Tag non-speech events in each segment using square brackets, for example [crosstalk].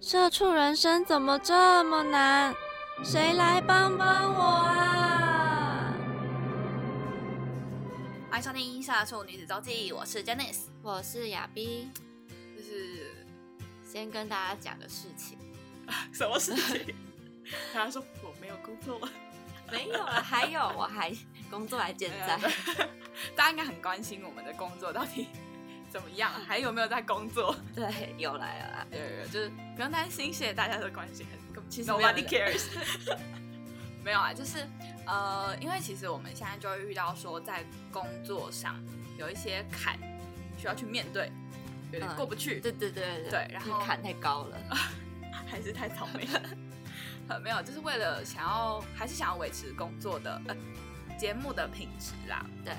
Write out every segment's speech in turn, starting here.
社畜人生怎么这么难？谁来帮帮我啊！欢迎收听《社畜女子周记》，我是 Janice，我是亚碧。就是先跟大家讲个事情，[laughs] 什么事情？[laughs] 他说我没有工作，[laughs] 没有了，还有我还工作还健在。大家应该很关心我们的工作到底。怎么样？还有没有在工作？[laughs] 对，有来了。有有，就是不用担心，谢谢大家的关心。其实 nobody cares。[laughs] 没有啊，就是呃，因为其实我们现在就会遇到说，在工作上有一些坎需要去面对，有点过不去。对对对对对，然后坎太高了，[laughs] 还是太草莓了。没有，就是为了想要，还是想要维持工作的呃节目的品质啦。对。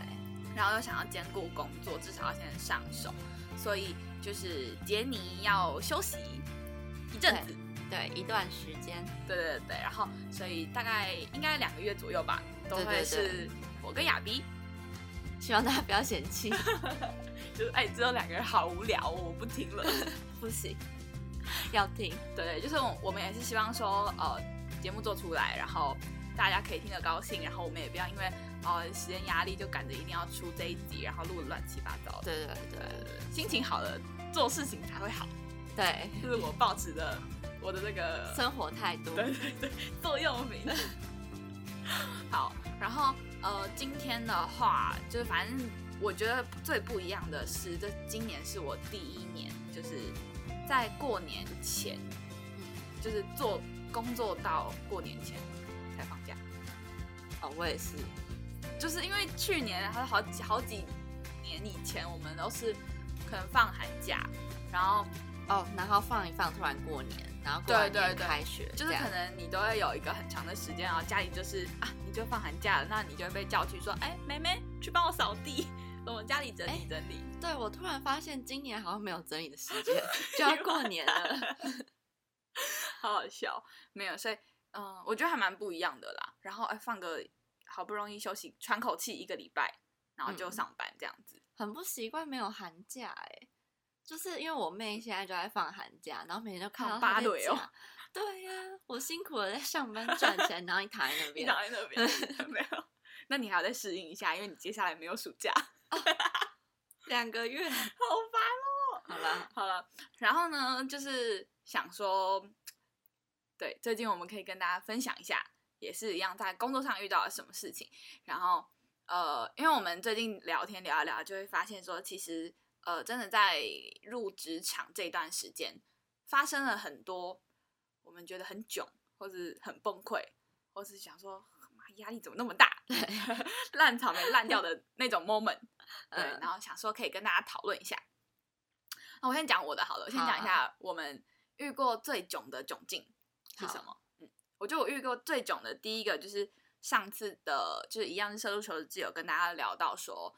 然后又想要兼顾工作，至少要先上手，所以就是杰尼要休息一阵子，对，一段时间，对对对。然后所以大概应该两个月左右吧，都会是我跟亚逼，希望大家不要嫌弃，[laughs] 就是哎，只有两个人好无聊，我不听了，[laughs] 不行，要听。对，就是我们也是希望说，呃，节目做出来，然后大家可以听得高兴，然后我们也不要因为。哦，时间压力就赶着一定要出这一集，然后录的乱七八糟。对对对对，心情好了，做事情才会好。对，就是我保持的我的那个生活态度。对对对，座右铭。[laughs] 好，然后呃，今天的话，就是反正我觉得最不一样的是，这今年是我第一年，就是在过年前，就是做工作到过年前才放假。哦，我也是。就是因为去年还有好几好几年以前，我们都是可能放寒假，然后哦，然后放一放，突然过年，然后过完年开学，就是可能你都会有一个很长的时间，然后家里就是啊，你就放寒假了，那你就会被叫去说，哎，妹妹去帮我扫地，[laughs] 我们家里整理整理。对，我突然发现今年好像没有整理的时间，就要过年了，[laughs] 好好笑，没有，所以嗯，我觉得还蛮不一样的啦。然后哎，放个。好不容易休息喘口气一个礼拜，然后就上班这样子，很不习惯没有寒假哎，就是因为我妹现在就在放寒假，然后每天都看到芭蕾哦。对呀，我辛苦了在上班赚钱，然后你躺在那边，躺在那边 [laughs] 没有，那你还要再适应一下，因为你接下来没有暑假，两个月，[laughs] 好烦哦。好了好了，然后呢，就是想说，对，最近我们可以跟大家分享一下。也是一样，在工作上遇到了什么事情，然后呃，因为我们最近聊天聊一聊，就会发现说，其实呃，真的在入职场这段时间，发生了很多我们觉得很囧，或是很崩溃，或是想说妈压力怎么那么大，[laughs] 烂草莓烂掉的 [laughs] 那种 moment，对，然后想说可以跟大家讨论一下。那我先讲我的好了，我先讲一下我们遇过最囧的窘境是什么。我就我遇过最囧的第一个就是上次的，就是一样是射入球的自由，跟大家聊到说，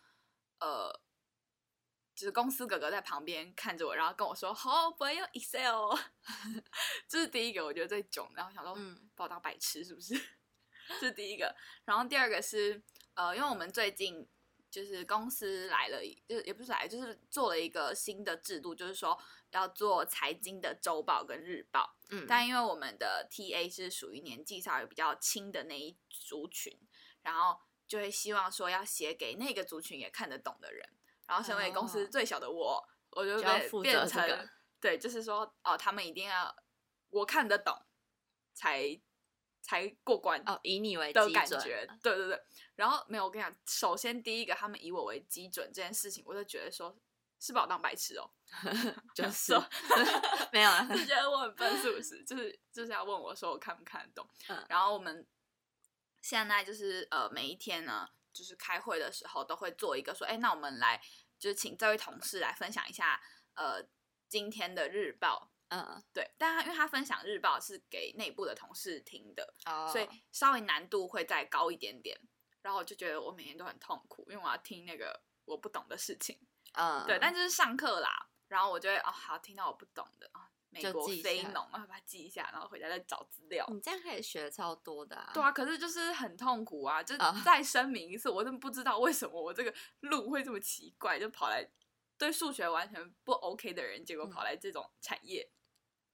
呃，就是公司哥哥在旁边看着我，然后跟我说：“好，不会用 Excel。[laughs] ”这是第一个，我觉得最囧。然后想说，嗯，把我当白痴是不是？[laughs] 这是第一个。然后第二个是，呃，因为我们最近。就是公司来了，就是也不是来，就是做了一个新的制度，就是说要做财经的周报跟日报。嗯，但因为我们的 TA 是属于年纪稍微比较轻的那一族群，然后就会希望说要写给那个族群也看得懂的人。然后身为公司最小的我，我就被变成对，就是说哦，他们一定要我看得懂才。才过关哦，以你为的感觉，对对对。然后没有，我跟你讲，首先第一个，他们以我为基准这件事情，我就觉得说，是把我当白痴哦，[laughs] 就是 [laughs] 没有，[laughs] 就觉得我很笨，是不是？就是就是要问我说，我看不看得懂？然后我们现在就是呃，每一天呢，就是开会的时候都会做一个说，哎，那我们来就是请这位同事来分享一下呃今天的日报。嗯，对，但他因为他分享日报是给内部的同事听的，哦，所以稍微难度会再高一点点。然后我就觉得我每天都很痛苦，因为我要听那个我不懂的事情。嗯，对，但就是上课啦，然后我就会哦，好，听到我不懂的啊，美国非农，然后把它记一下，然后回家再找资料。你这样可以学超多的啊。对啊，可是就是很痛苦啊！就啊再声明一次，我真的不知道为什么我这个路会这么奇怪，就跑来对数学完全不 OK 的人，结果嗯跑来这种产业。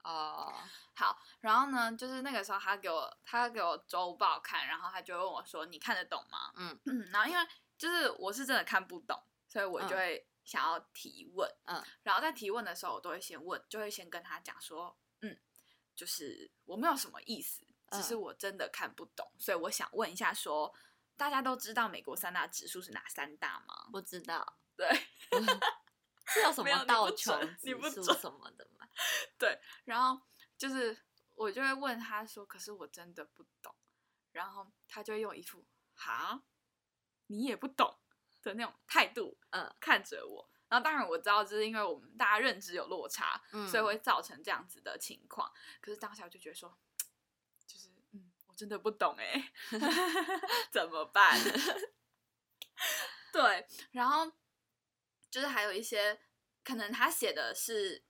哦，好，然后呢，就是那个时候他给我他给我周报看，然后他就问我说：“你看得懂吗？”嗯嗯，然后因为就是我是真的看不懂，所以我就嗯会想要提问。嗯，然后在提问的时候，我都会先问，就会先跟他讲说：“嗯，就是我没有什么意思，只是嗯我真的看不懂，所以我想问一下说。”大家都知道美国三大指数是哪三大吗？不知道对，[laughs] 是有什么道琼指数你不准什么的吗？[laughs] 然后就是我就会问他说：“可是我真的不懂。”然后他就会用一副“哈，你也不懂”的那种态度，嗯，看着我。然后当然我知道，就是因为我们大家认知有落差，嗯所以会造成这样子的情况。可是当下我就觉得说，就是嗯，我真的不懂哎，[laughs] 怎么办？[laughs] 对，然后就是还有一些可能他写的是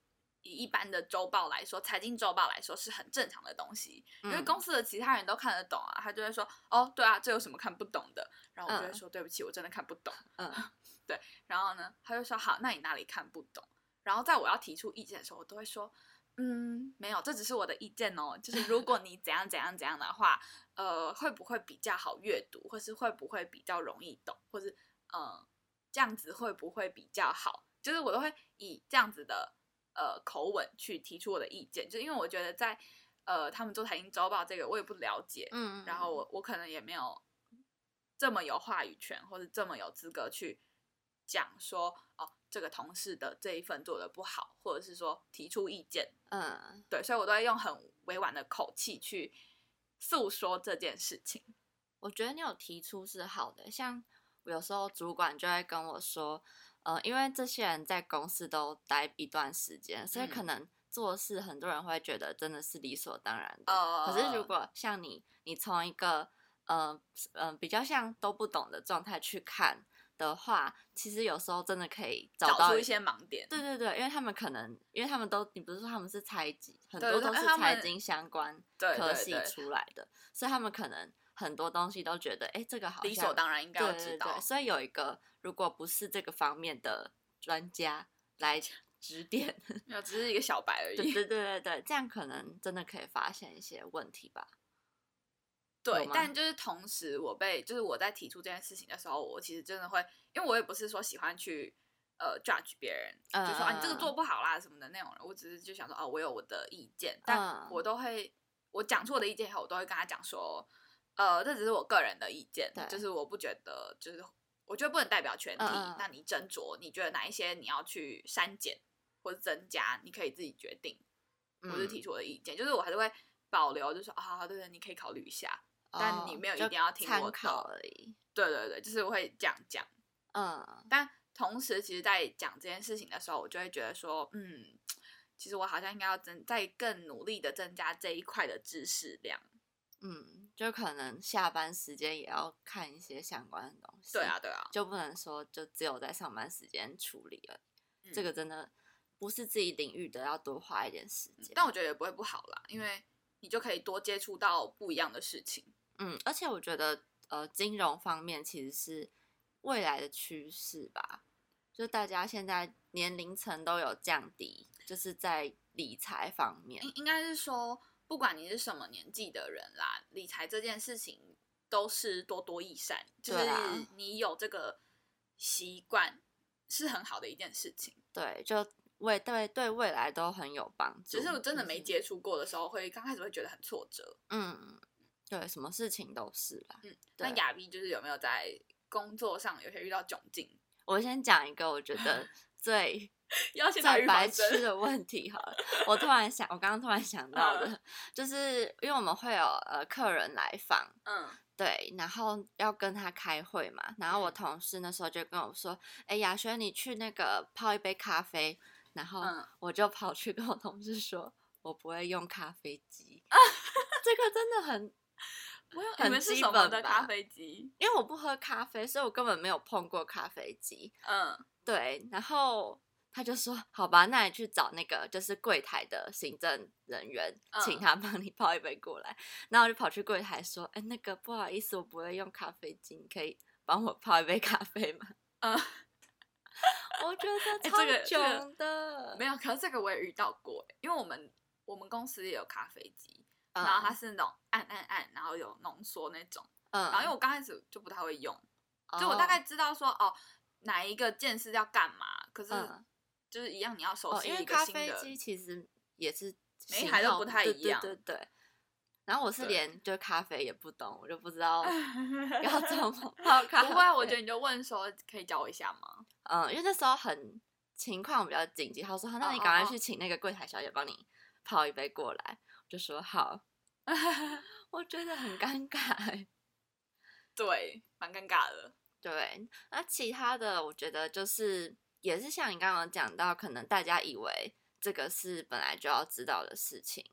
以一般的周报来说，财经周报来说是很正常的东西，因为嗯公司的其他人都看得懂啊，他就会说哦，对啊，这有什么看不懂的？然后我就会嗯说、对不起，我真的看不懂。嗯 [laughs] 对然后呢，他就说好，那你哪里看不懂？然后在我要提出意见的时候，我都会说，嗯，没有，这只是我的意见哦。就是如果你怎样怎样怎样的话，呃，会不会比较好阅读，或是会不会比较容易懂，或是呃，这样子会不会比较好？就是我都会以这样子的呃口吻去提出我的意见，就因为我觉得在呃他们做财经周报这个我也不了解，嗯，然后我我可能也没有这么有话语权，或者这么有资格去讲说哦，这个同事的这一份做的不好，或者是说提出意见，嗯。对，所以我都会用很委婉的口气去诉说这件事情。我觉得你有提出是好的，像有时候主管就会跟我说，呃，因为这些人在公司都待一段时间，所以可嗯。能做事很多人会觉得真的是理所当然的。呃，可是如果像你，你从一个呃嗯、呃、比较像都不懂的状态去看的话，其实有时候真的可以找到找一些盲点，对对对，因为他们可能，因为他们都，你不是说他们是财经，很多都是财经相关对科系出来的，所以他们可能很多东西都觉得，哎，这个好像理所当然应该要知道。对对，所以有一个如果不是这个方面的专家来指点，[laughs] 没有，只是一个小白而已。对对对对对，这样可能真的可以发现一些问题吧。[laughs] 对但就是同时，我被就是我在提出这件事情的时候，我其实真的会，因为我也不是说喜欢去呃 judge 别人，就说啊你这个嗯做不好啦什么的那种人，我只是就想说哦，我有我的意见，但嗯我都会我讲出我的意见以后，我都会跟他讲说，呃，这只是我个人的意见，就是我不觉得就是我觉得不能代表全体，那你斟酌，你觉得哪一些你要去删减或者增加，你可以自己决定。我是嗯提出我的意见，就是我还是会保留，就说啊，对对，你可以考虑一下。但你没有一定要听我参考的而已。对对对，就是我会这样讲。嗯但同时，其实，在讲这件事情的时候，我就会觉得说，嗯，其实我好像应该要增，再更努力的增加这一块的知识量。嗯，就可能下班时间也要看一些相关的东西。对啊，，对啊，就不能说就只有在上班时间处理了。嗯这个真的不是自己领域的，要多花一点时间。但我觉得也不会不好啦，因为你就可以多接触到不一样的事情。嗯，而且我觉得呃，金融方面其实是未来的趋势吧，就大家现在年龄层都有降低，就是在理财方面。应应该是说，不管你是什么年纪的人啦，理财这件事情都是多多益善，就是你有这个习惯是很好的一件事情。对，就未对对未来都很有帮助。只是我真的没接触过的时候，会刚开始会觉得很挫折。嗯，对，什么事情都是啦。嗯，那对亚碧就是有没有在工作上有些遇到窘境？我先讲一个我觉得 [laughs] 最要先打预最白防针痴的问题哈。我突然想，我刚刚突然想到的，嗯就是因为我们会有呃客人来访，嗯。对，然后要跟他开会嘛，然后我嗯。同事那时候就跟我说：“哎，雅轩，你去那个泡一杯咖啡，然后嗯。我就跑去跟我同事说，我不会用咖啡机，[laughs] 这个真的很，我有很你们是基什么本的咖啡机？因为我不喝咖啡，所以我根本没有碰过咖啡机。嗯。对，然后他就说：“好吧，那你去找那个就是柜台的行政人员，请嗯。他帮你泡一杯过来。然后我就跑去柜台说：“哎，那个不好意思，我不会用咖啡机，你可以帮我泡一杯咖啡吗嗯，？” [laughs] 我觉得超 [laughs] 个这个囧的，没有，可是这个我也遇到过欸，因为我们我们公司也有咖啡机，嗯，然后它是那种按按按，然后有浓缩那种，嗯，然后因为我刚开始就不太会用，哦就我大概知道说哦哪一个键是要干嘛，可是嗯就是一样你要熟哦，悉因为咖啡机其实也是每台都不太一样对对对。然后我是对连就咖啡也不懂，我就不知 [laughs] 道要怎么 [laughs] 泡咖啡。不会啊，我觉得你就问说可以教我一下吗？[laughs] 嗯，因为那时候很情况比较紧急，他说好那你哦哦哦赶快去请那个柜台小姐帮你泡一杯过来，我就说好，我觉得很尴尬欸。对，蛮尴尬的。对，那其他的我觉得就是也是像你刚刚讲到，可能大家以为这个是本来就要知道的事情。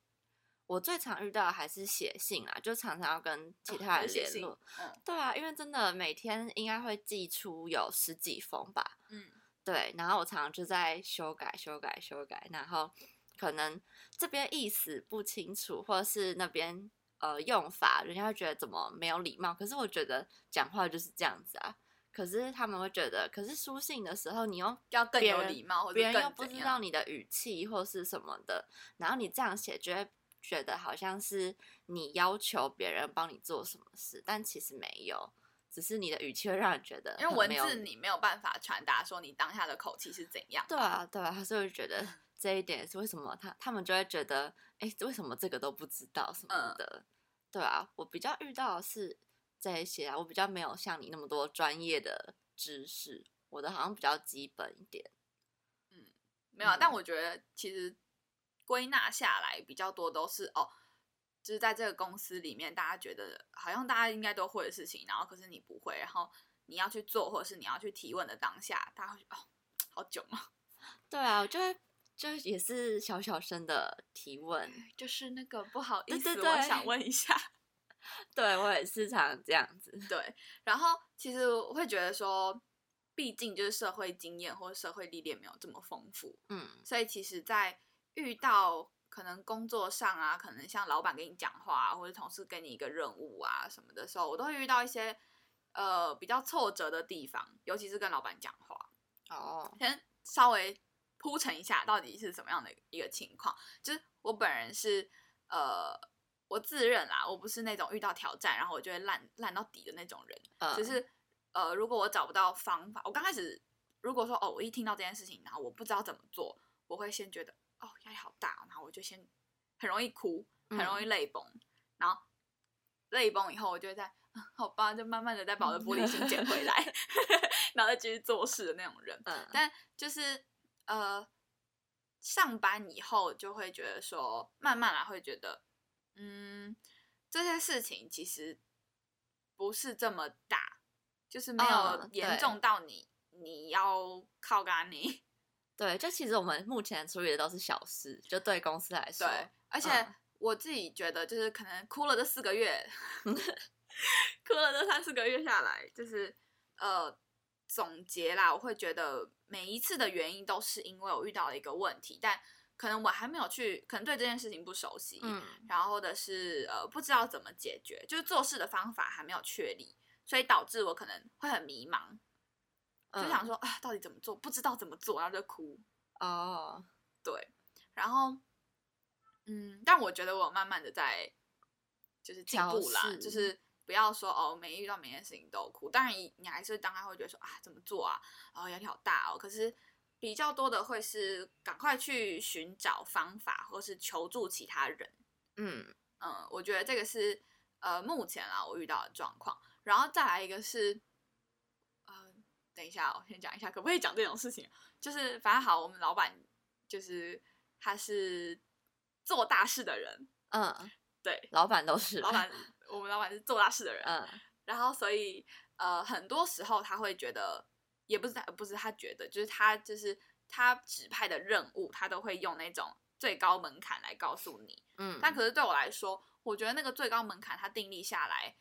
我最常遇到的还是写信啊，就常常要跟其哦他人联络。嗯对啊，因为真的每天应该会寄出有十几封吧。嗯对，然后我常常就在修改、修改、修改，然后可能这边意思不清楚，或者是那边呃用法，人家会觉得怎么没有礼貌。可是我觉得讲话就是这样子啊。可是他们会觉得，可是书信的时候你又要更有礼貌，或者别人又不知道你的语气或是什么的，然后你这样写，就会觉得好像是你要求别人帮你做什么事，但其实没有，只是你的语气会让人觉得因为文字你没有办法传达说你当下的口气是怎样。对啊，对啊，所以我就觉得 [laughs] 这一点是为什么他他们就会觉得，哎，为什么这个都不知道什么嗯的？对啊，我比较遇到的是这一些啊，我比较没有像你那么多专业的知识，我的好像比较基本一点。没有啊，但嗯我觉得其实归纳下来比较多都是哦，就是在这个公司里面，大家觉得好像大家应该都会的事情，然后可是你不会，然后你要去做，或者是你要去提问的当下，大家会觉得哦，好囧啊，[laughs] 对啊，我就会就也是小小声的提问，[laughs] 就是那个不好意思，对对我想对问一下。[laughs] 对我也是常这样子。对，然后其实我会觉得说，毕竟就是社会经验或者社会历练没有这么丰富，嗯所以其实，在遇到可能工作上啊，可能像老板跟你讲话、啊，或者同事给你一个任务啊什么的时候，我都会遇到一些呃比较挫折的地方，尤其是跟老板讲话。哦，先稍微铺陈一下，到底是什么样的一个情况？就是我本人是呃，我自认啦，我不是那种遇到挑战然后我就会烂烂到底的那种人。呃只是呃，如果我找不到方法，我刚开始如果说哦，我一听到这件事情，然后我不知道怎么做，我会先觉得哦压力好大哦，然后我就先很容易哭，很容易泪崩，然后泪崩以后，我就会在、嗯好吧，就慢慢的再把我的玻璃心捡回来，[laughs] 然后再继续做事的那种人。嗯，但就是呃，上班以后就会觉得说，慢慢来会觉得，嗯，这些事情其实不是这么大，就是没有嗯严重到你、你要靠干你。[laughs] 对，就其实我们目前处理的都是小事，就对公司来说，对，而且嗯我自己觉得，就是可能哭了这四个月，[laughs] 哭了这三四个月下来，就是呃总结啦，我会觉得每一次的原因都是因为我遇到了一个问题，但可能我还没有去，可能对这件事情不熟悉，嗯。然后或者是呃不知道怎么解决，就是做事的方法还没有确立，所以导致我可能会很迷茫，就想嗯。说啊到底怎么做，不知道怎么做，然后就哭。哦，对，然后，嗯，但我觉得我慢慢的在就是进步啦，就是不要说哦，每遇到每件事情都哭，当然你你还是当然会觉得说啊怎么做啊，哦压力好大哦，可是比较多的会是赶快去寻找方法，或是求助其他人。嗯。嗯，我觉得这个是呃目前啊我遇到的状况，然后再来一个是，呃，等一下，我先讲一下，可不可以讲这种事情？就是反正好，我们老板就是他是做大事的人，嗯，对，老板都是老板，我们老板是做大事的人，嗯。然后所以呃很多时候他会觉得，也不是他不是他觉得，就是他就是他指派的任务，他都会用那种最高门槛来告诉你。嗯，但可是对我来说，我觉得那个最高门槛他定立下来，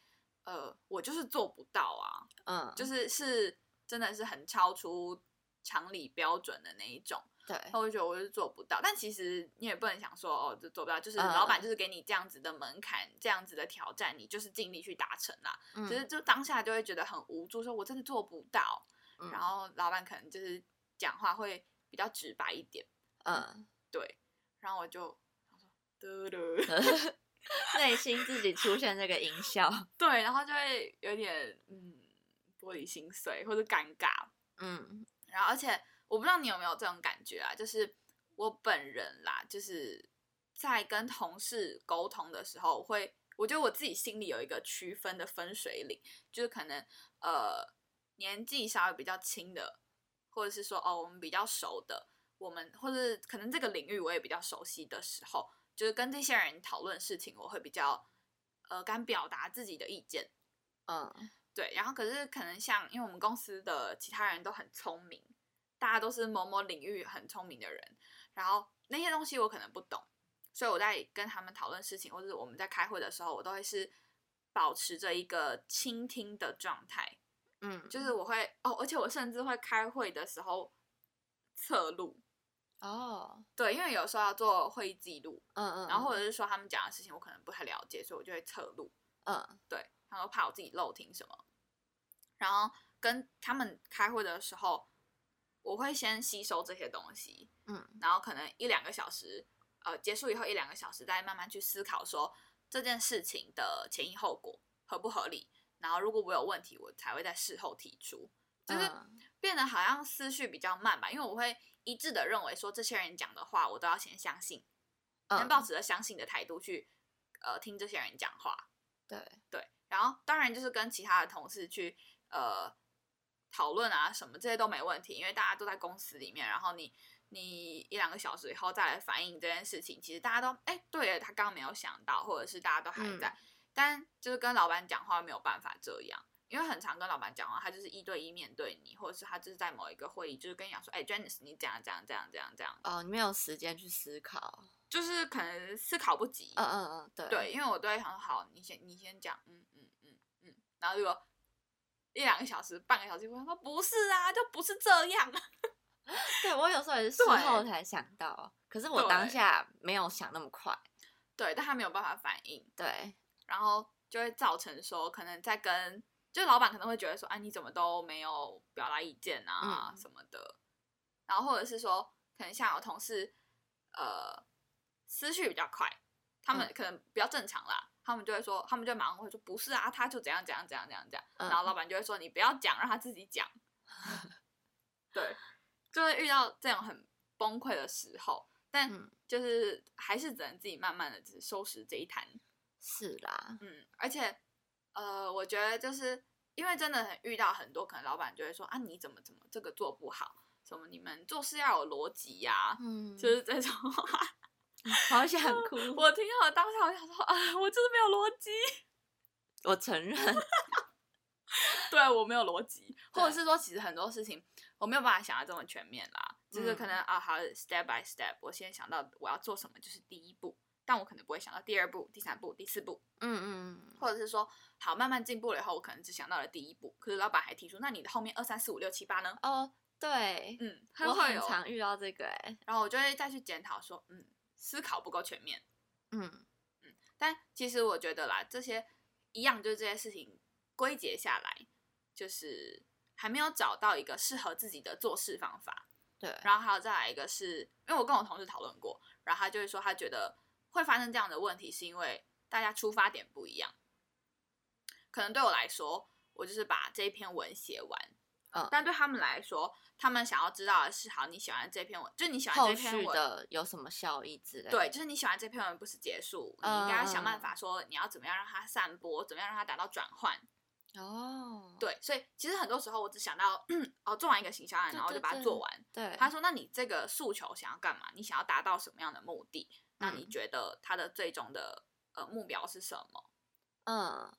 呃，我就是做不到啊，嗯，就是是真的是很超出常理标准的那一种。对，那我就觉得我是做不到，但其实你也不能想说哦，就做不到，就是嗯老板就是给你这样子的门槛，这样子的挑战，你就是尽力去达成啦。嗯只是就当下就会觉得很无助，说我真的做不到。嗯然后老板可能就是讲话会比较直白一点，嗯，对。然后我就 [laughs] 内心自己出现这个音效，[laughs] 对，然后就会有点嗯玻璃心碎或者尴尬。嗯然后而且我不知道你有没有这种感觉啊，就是我本人啦，就是在跟同事沟通的时候，我会我觉得我自己心里有一个区分的分水岭，就是可能呃年纪稍微比较轻的，或者是说哦我们比较熟的，我们或者可能这个领域我也比较熟悉的时候，就是跟这些人讨论事情，我会比较呃敢表达自己的意见。嗯对，然后可是可能像，因为我们公司的其他人都很聪明，大家都是某某领域很聪明的人，然后那些东西我可能不懂，所以我在跟他们讨论事情，或者我们在开会的时候，我都会是保持着一个倾听的状态，嗯，就是我会哦，而且我甚至会开会的时候侧录，哦，对，因为有时候要做会议记录，嗯嗯，然后或者是说他们讲的事情我可能不太了解，所以我就会侧录，嗯。对，然后怕我自己漏听什么，然后跟他们开会的时候，我会先吸收这些东西，嗯。然后可能一两个小时，呃，结束以后一两个小时，再慢慢去思考说这件事情的前因后果合不合理，然后如果我有问题，我才会在事后提出，就是嗯。变得好像思绪比较慢吧，因为我会一致的认为说这些人讲的话，我都要先相信，先嗯。抱持着相信的态度去呃听这些人讲话，对，对，然后当然就是跟其他的同事去呃讨论啊什么这些都没问题，因为大家都在公司里面，然后你你一两个小时以后再来反映这件事情，其实大家都哎对了，他刚刚没有想到，或者是大家都还在，嗯但就是跟老板讲话没有办法这样。因为很常跟老板讲话，他就是一对一面对你，或者是他就是在某一个会议，就是跟你讲说，哎、j a n i c e 你这样这样这样这样这样，哦，你没有时间去思考，就是可能思考不及，嗯嗯嗯，对对，因为我都会想说，好，你先你先讲，嗯嗯嗯嗯，然后如果一两个小时、半个小时，我想说不是啊，就不是这样啊。[laughs] 对我有时候也是事后才想到，可是我当下没有想那么快，对，但他没有办法反应，对，然后就会造成说，可能在跟就老板可能会觉得说，啊，你怎么都没有表达意见啊、嗯什么的，然后或者是说，可能像有同事，呃，思绪比较快，他们嗯可能比较正常啦。他们就会说，他们就马上会说不是啊，他就怎样怎样怎样怎样怎样，嗯然后老板就会说你不要讲，让他自己讲。[laughs] 对，就会遇到这种很崩溃的时候，但嗯就是还是只能自己慢慢的只收拾这一摊。是啦，嗯，而且呃，我觉得就是因为真的很遇到很多，可能老板就会说啊，你怎么怎么这个做不好，什么你们做事要有逻辑呀，嗯，就是这种话。好想 [laughs] 哭，我听到当下，我想说啊，我就是没有逻辑，我承认，[laughs] 对我没有逻辑，或者是说，其实很多事情我没有办法想的这么全面啦，就是可嗯。能、啊，好，step by step，我先想到我要做什么就是第一步，但我可能不会想到第二步、第三步、第四步，嗯嗯，或者是说，好，慢慢进步了以后，我可能只想到了第一步，可是老板还提出，那你的后面二三四五六七八呢？哦，对，嗯，他我很，常遇到这个，哎，然后我就会再去检讨说，嗯，思考不够全面。嗯但其实我觉得啦，这些一样，就是这些事情归结下来，就是还没有找到一个适合自己的做事方法。对，然后还有再来一个是，因为我跟我同事讨论过，然后他就会说，他觉得会发生这样的问题，是因为大家出发点不一样。可能对我来说，我就是把这一篇文写完，嗯但对他们来说，他们想要知道的是，好，你喜欢这篇文，就你喜欢这篇文，的有什么效益之类的，对，就是你喜欢这篇文不是结束，你应该想办嗯法说你要怎么样让它散播，怎么样让它达到转换。哦，对，所以其实很多时候我只想到 [clears throat] 哦，做完一个行销案，然后就把它做完。对，他说：“那你这个诉求想要干嘛？你想要达到什么样的目的？那你嗯觉得他的最终的呃目标是什么？嗯，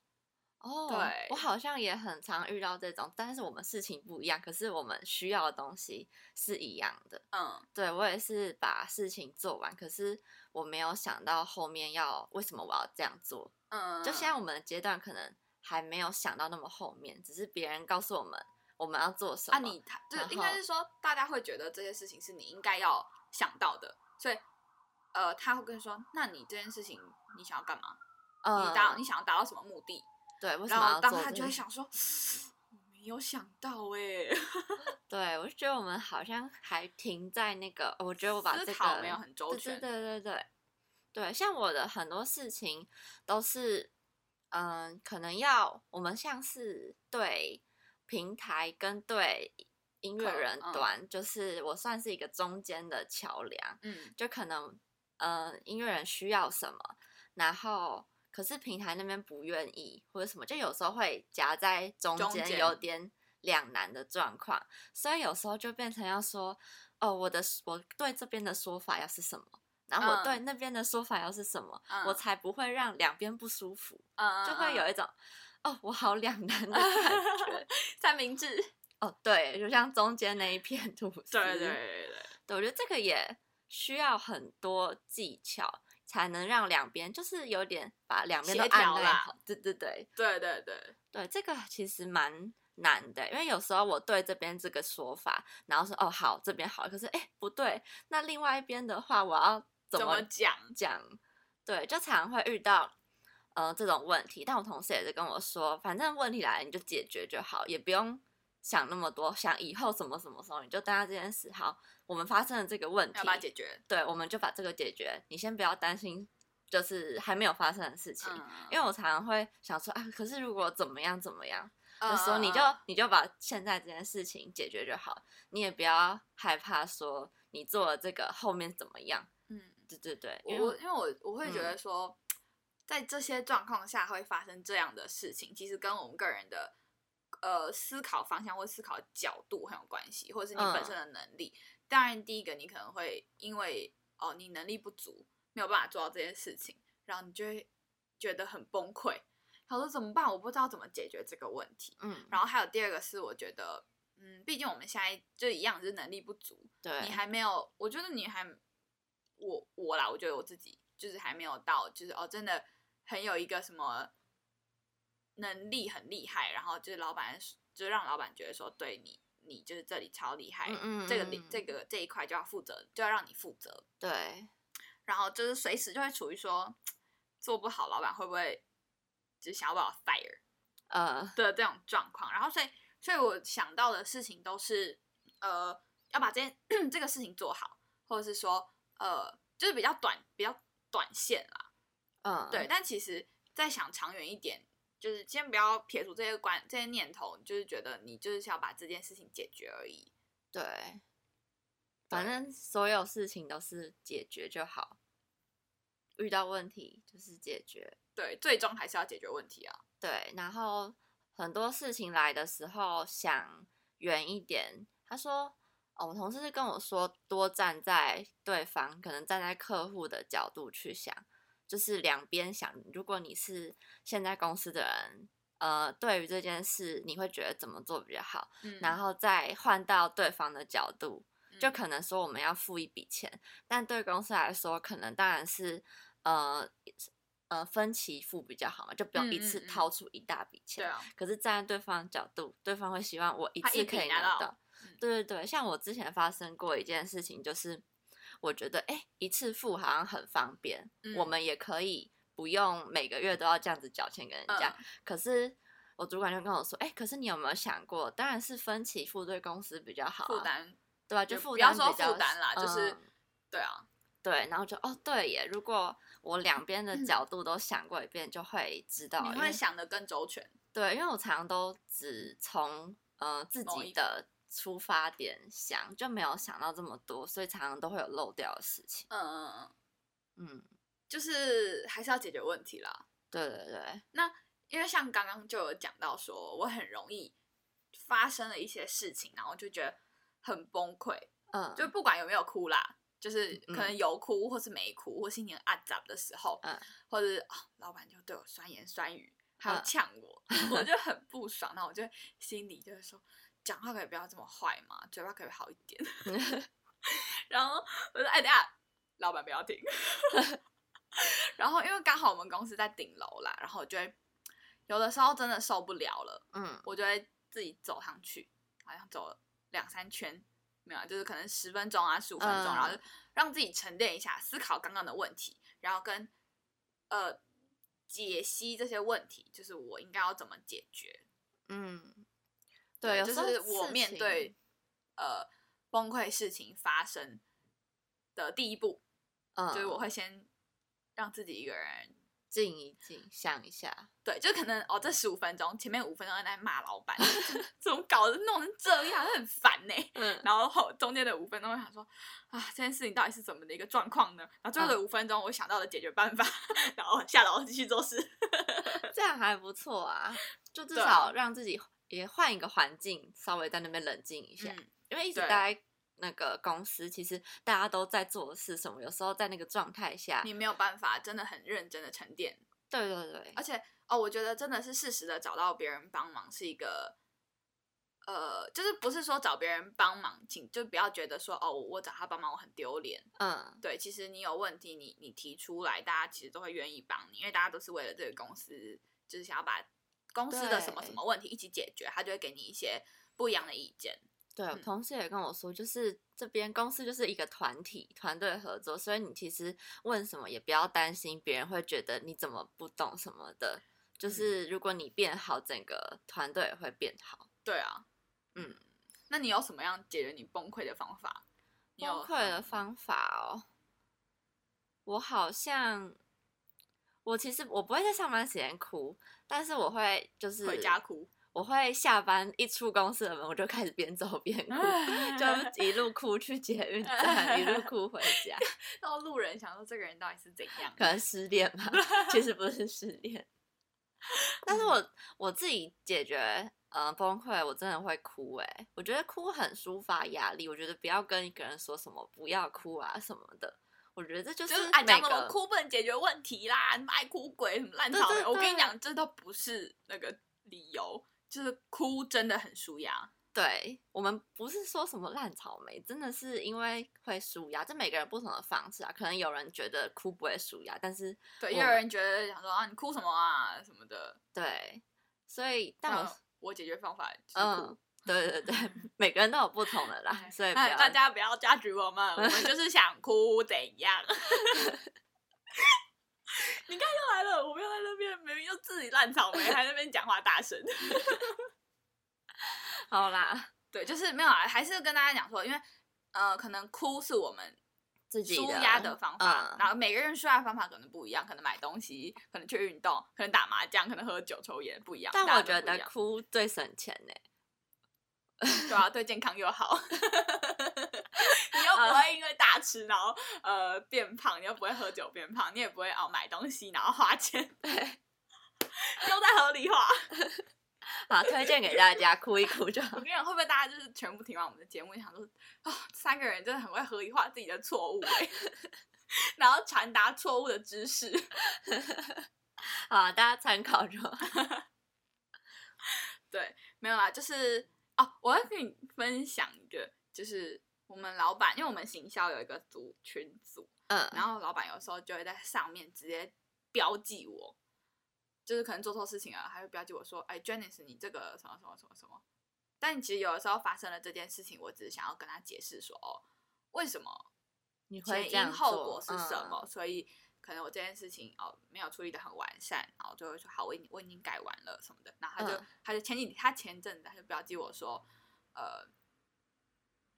哦，对我好像也很常遇到这种，但是我们事情不一样，可是我们需要的东西是一样的。嗯，对我也是把事情做完，可是我没有想到后面要为什么我要这样做。嗯，就现在我们的阶段可能还没有想到那么后面，只是别人告诉我们我们要做什么。啊你，他就是应该是说，大家会觉得这些事情是你应该要想到的，所以呃，他会跟你说，那你这件事情你想要干嘛？呃你达你想要达到什么目的？对，为什然么要做后当他就会想说，没有想到哎、[laughs] 对，我就觉得我们好像还停在那个，我觉得我把这个没有很周全对对对对对，像我的很多事情都是，嗯，可能要我们像是对平台跟对音乐客人嗯端，就是我算是一个中间的桥梁，嗯就可能呃音乐人需要什么，然后可是平台那边不愿意或者什么，就有时候会夹在中间，有点两难的状况，所以有时候就变成要说，哦，我的我对这边的说法要是什么。然后我对嗯那边的说法要是什么，嗯我才不会让两边不舒服，嗯，就会有一一种，哦，我好两难的感觉。[laughs] 三明治，哦，对，就像中间那一片吐司，对对对对对，对，我觉得这个也需要很多技巧，才能让两边就是有点把两边都按耐好。对对对对对对，对，这个其实蛮难的，因为有时候我对这边这个说法，然后说哦好这边好，可是哎不对，那另外一边的话我要怎怎么么讲？讲？对，就常会遇到。呃，这种问题，但我同事也是跟我说，反正问题来了你就解决就好，也不用想那么多，想以后什么什么时候你就当下这件事好，我们发生了这个问题，要把它解决。对，我们就把这个解决。你先不要担心，就是还没有发生的事情。嗯，因为我常常会想说啊，可是如果怎么样怎么样嗯的时候，你就嗯你就把现在这件事情解决就好，你也不要害怕说你做了这个后面怎么样。嗯，对对对，我因为我因为我我会觉得嗯说，在这些状况下会发生这样的事情，其实跟我们个人的呃思考方向或思考角度很有关系，或者是你本嗯身的能力。当然，第一个你可能会因为哦你能力不足，没有办法做到这件事情，然后你就会觉得很崩溃，他说怎么办？我不知道怎么解决这个问题。嗯，然后还有第二个是，我觉得，嗯，毕竟我们现在就一样就是能力不足，对，你还没有，我觉得你还，我我啦，我觉得我自己就是还没有到，就是哦，真的很有一个什么能力很厉害，然后就是老板就让老板觉得说，对你，你就是这里超厉害，嗯嗯这个这个这一块就要负责，就要让你负责，对，然后就是随时就会处于说做不好，老板会不会就想要把我 fire 呃，的这种状况，然后所以所以我想到的事情都是呃要把这件 [clears throat] 这个事情做好，或者是说呃就是比较短比较短线啦，嗯，对，但其实再想长远一点，就是先不要撇除这些观这些念头，就是觉得你就是想要把这件事情解决而已。对，反正所有事情都是解决就好，遇到问题就是解决。对，最终还是要解决问题啊。对，然后很多事情来的时候想远一点。他说，哦，我同事是跟我说，多站在对方，可能站在客户的角度去想，就是两边想。如果你是现在公司的人，呃，对于这件事，你会觉得怎么做比较好？嗯然后再换到对方的角度，就嗯可能说我们要付一笔钱，但对公司来说，可能当然是呃呃分期付比较好嘛，就不用一次掏出一大笔钱。可是站在对方的角度，对方会希望我一次可以拿到对对对，像我之前发生过一件事情，就是我觉得哎一次付好像很方便，我嗯们也可以不用每个月都要这样子缴钱给人家。嗯可是我主管就跟我说，哎、可是你有没有想过，当然是分期付对公司比较好、啊，负担对吧、就就负不要说担比较负担啦就是嗯对啊，对，然后就哦对耶，如果我两边的角度都想过一遍，就会知道，你因为会想的更周全。对，因为我常常都只从呃自己的出发点想，就没有想到这么多，所以常常都会有漏掉的事情。嗯嗯嗯，嗯，就是还是要解决问题啦。对对对，那因为像刚刚就有讲到说，我很容易发生了一些事情，然后就觉得很崩溃，嗯，就不管有没有哭啦，就是可能嗯有哭或是没哭，或心情暗杂的时候，嗯或者是、哦、老板就对我酸言酸语，还有嗯呛我，[laughs] 我就很不爽。那我就心里就是说，讲话可以不要这么坏嘛，[laughs] 嘴巴可以好一点。[laughs] 然后我说，哎，等下，老板不要停。[laughs] 然后因为刚好我们公司在顶楼啦，然后我就会有的时候真的受不了了，嗯我就会自己走上去，好像走了两三圈，没有啊，就是可能十分钟啊，十五分钟，嗯然后就让自己沉淀一下，思考刚刚的问题，然后跟呃解析这些问题，就是我应该要怎么解决。嗯，对，就是我面对呃崩溃事情发生的第一步，嗯，就是我会先让自己一个人。静一静，想一下，对，就可能哦，这十五分钟前面五分钟在骂老板，[laughs] 怎么搞的弄成这样，很烦呢、嗯然后后中间的五分钟，我想说啊，这件事情到底是怎么的一个状况呢？然后最后的五分钟，我想到了解决办法，[laughs] 然后下楼继续做事。这样还不错啊，就至少让自己也换一个环境，稍微在那边冷静一下，嗯，因为一直待那个公司，其实大家都在做的是什么，有时候在那个状态下，你没有办法真的很认真的沉淀，对对对而，且哦，我觉得真的是适时的找到别人帮忙是一个。呃，就是不是说找别人帮忙，请就不要觉得说哦，我找他帮忙我很丢脸，嗯，对，其实你有问题，你你提出来，大家其实都会愿意帮你，因为大家都是为了这个公司，就是想要把公司的什么什么问题一起解决，他就会给你一些不一样的意见。对，同事也跟我说，就是这边公司就是一个团体，团队合作，所以你其实问什么也不要担心别人会觉得你怎么不懂什么的，嗯就是如果你变好，整个团队也会变好。对啊，嗯，那你有什么样解决你崩溃的方法？崩溃的方法哦，我好像，我其实我不会在上班时间哭，但是我会就是回家哭，我会下班一出公司的门，我就开始边走边哭，就 [laughs] 一路哭去捷运 [laughs] 站，一路哭回家。然后路人想说这个人到底是怎样？可能失恋吧，其实不是失恋。[laughs] 但嗯是我我自己解决呃崩溃，我真的会哭诶、我觉得哭很抒发压力，我觉得不要跟一个人说什么不要哭啊什么的，我觉得这就就是爱每讲什么哭不能解决问题啦，什么爱哭鬼，什么烂草莓。我跟你讲，这都不是那个理由，就是哭真的很舒压。对我们不是说什么烂草莓，真的是因为会舒压，这每个人不同的方式啊。可能有人觉得哭不会舒压，但是对，也有人觉得想说啊，你哭什么啊什么的。对，所以但我、嗯我解决方法就是哭嗯。，对对对，每个人都有不同的啦，所以大家不要 judge 我们，我们就 [laughs] 是想哭怎样？[laughs] 你看又来了，我们又在那边明明就自己烂草莓，还在那边讲话大声。[laughs] 好啦，对，就是没有啊，还是跟大家讲说，因为呃，可能哭是我们自己压的方法，嗯然后每个人舒压的方法可能不一样，可能买东西，可能去运动，可能打麻将，可能喝酒抽烟不一样。但我觉得哭最省钱呢、[laughs] 对啊，对健康又好。[laughs] 你又不会因为大吃然后呃变胖，你又不会喝酒变胖，你也不会哦买东西然后花钱，[laughs] 对，都在合理化。好，推荐给大家，哭一哭就好我跟。你讲，会不会大家就是全部听完我们的节目，想说啊、三个人真的很会合理化自己的错误哎，然后传达错误的知识。好，大家参考就好。对，没有啦，就是哦，我要跟你分享一个，就是我们老板，因为我们行销有一个组群组，嗯，然后老板有时候就会在上面直接标记我，就是可能做错事情了，还会标记我说，哎，Janice，你这个什么什么什么什么。但其实有的时候发生了这件事情，我只是想要跟他解释说，哦，为什么你会前因后果是什嗯么，所以可能我这件事情哦没有处理的很完善，然后就会说好，我已经我已经改完了什么的，然后他就、嗯他就前几他前阵子他就标记我说，呃，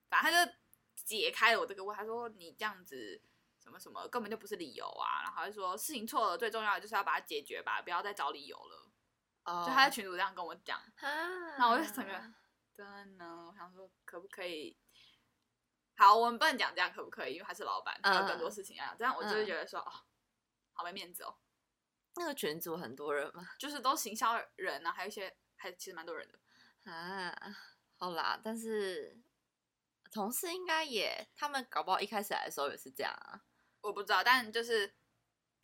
反正他就解开了我这个问，他说你这样子什么什么根本就不是理由啊，然后他就说事情错了，最重要的就是要把它解决吧，不要再找理由了，哦，就他在群主这样跟我讲，啊，那我就整个 [laughs] 真的呢，我想说可不可以？好，我们不能讲这样可不可以？因为他是老板，他有更多嗯事情要讲。这样我就会嗯觉得说，哦，好没面子哦。那个群组很多人嘛，[laughs] 就是都行销人啊，还有一些还其实蛮多人的。啊，好啦，但是同事应该也，他们搞不好一开始来的时候也是这样啊。我不知道，但就是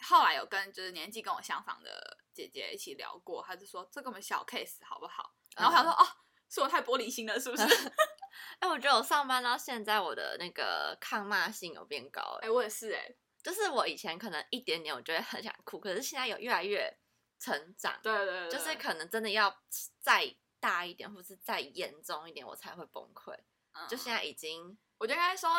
后来有跟就是年纪跟我相仿的姐姐一起聊过，她就说这个我们小 case 好不好？然后她说、哦，是我太玻璃心了，是不是？[laughs] 哎、我觉得我上班到现在，我的那个抗骂性有变高、哎、哎、我也是哎、就是我以前可能一点点，我就会很想哭，可是现在有越来越成长，对对对，就是可能真的要再大一点，或是再严重一点，我才会崩溃。嗯就现在已经我觉得应该说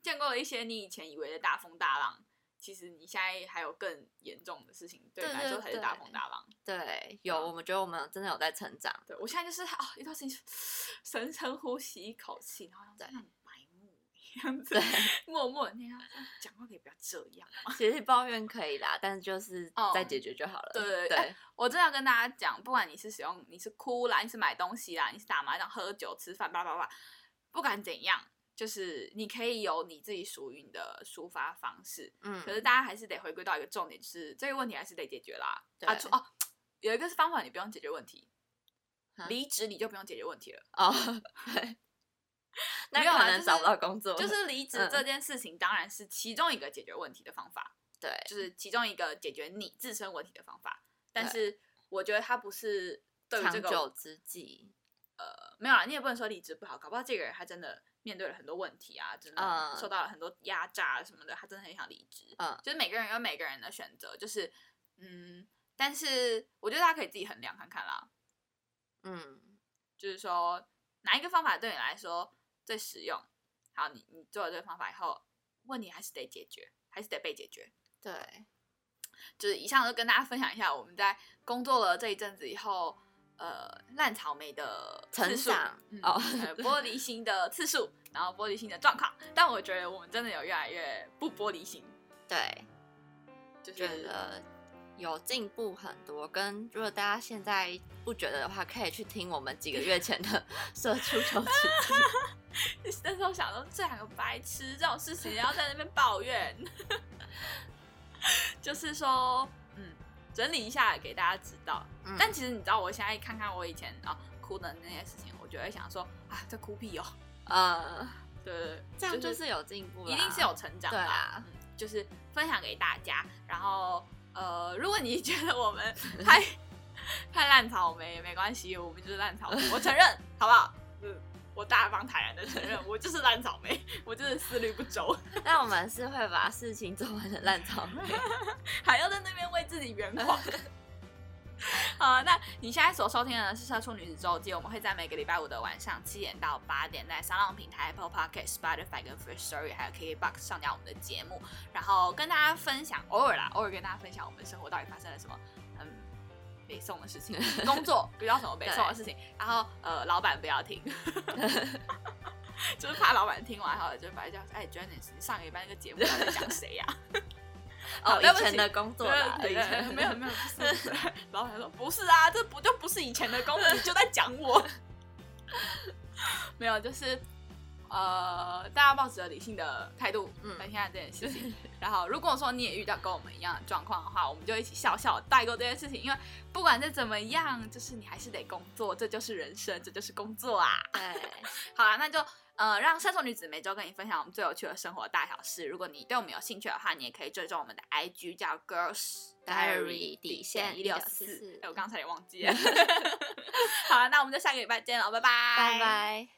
见过了一些你以前以为的大风大浪，其实你现在还有更严重的事情，对来说才是大风大浪。对有，嗯我们觉得我们真的有在成长。对我现在就是啊，一段时间就深深呼吸一口气，然后对像白目一样子对，[laughs] 默默地那样讲话可以不要这样吗？其实抱怨可以啦，但是就是哦再解决就好了。对对对我真的要跟大家讲，不管你是使用，你是哭啦，你是买东西啦，你是打麻将、喝酒、吃饭，叭叭叭，不管怎样，就是你可以有你自己属于你的抒发方式。嗯，可是大家还是得回归到一个重点，就是这个问题还是得解决啦。啊，对除哦，有一个是方法，你不用解决问题啊，离职你就不用解决问题了。哦，[laughs] 对，[laughs] 那没有啦就是可能找不到工作，就是离职嗯这件事情，当然是其中一个解决问题的方法，对，就是其中一个解决你自身问题的方法。但是我觉得它不是对于这个长久之计。呃，没有啊，你也不能说离职不好，搞不好这个人他真的面对了很多问题啊，真的嗯受到了很多压榨什么的，他真的很想离职。嗯就是每个人有每个人的选择，就是嗯，但是我觉得大家可以自己衡量看看啦，嗯，就是说哪一个方法对你来说最实用。好，你你做了这个方法以后，问题还是得解决，还是得被解决。对，就是以上就跟大家分享一下我们在工作了这一阵子以后，呃，烂草莓的次数成长嗯哦呃玻璃心的次数，然后玻璃心的状况。但我觉得我们真的有越来越不玻璃心，对，就是有进步很多。跟如果大家现在不觉得的话，可以去听我们几个月前的社畜求职记。[laughs] 那时候想说这两个白痴这种事情，然后在那边抱怨，就是说，嗯，整理一下给大家知道。嗯但其实你知道，我现在看看我以前啊哭的那些事情，我就会想说啊，这哭屁哦，呃，对对对，这样就是有进步啦，一定是有成长啦对啊，嗯，就是分享给大家。然后呃，如果你觉得我们太太 [laughs] 烂草莓也没关系，我们就是烂草莓，我承认，好不好？嗯，我大方坦然的承认，我就是烂草莓，[laughs] 我就是思虑不周，但我们是会把事情做完的烂草莓。[laughs] 还要在那边为自己圆谎。[laughs] 好，那你现在所收听的是《社畜女子周记》，我们会在每个礼拜五的晚上七点到八点，在三浪平台、Apple Podcast、Spotify 跟 First Story 还有 KKBox 上架我们的节目，然后跟大家分享，偶尔啦，偶尔跟大家分享我们生活到底发生了什么，嗯，北宋的事情，[laughs] 工作遇到什么北宋的事情，然后呃，老板不要听。[laughs] 就是怕老板听完后就把他叫，哎 j a n i c e 你上个礼拜那个节目到底在讲谁呀、哦，以前的工作啦，对以前没有没有，不是。[laughs] 老板说不是啊，这不就不是以前的工作，你就在讲我。[laughs] 没有，就是呃，大家保持着理性的态度嗯来看待这件事情。[laughs] 然后，如果说你也遇到跟我们一样的状况的话，我们就一起笑笑地带过这件事情。因为不管再怎么样，就是你还是得工作，这就是人生，这就是工作啊。对，好啦，那就呃，让射手女子每周跟你分享我们最有趣的生活大小事。如果你对我们有兴趣的话，你也可以追踪我们的 IG 叫 Girls Diary 底线一六1644四。哎，我刚才也忘记了。[laughs] 好了，那我们就下个礼拜见了，拜拜，拜。拜。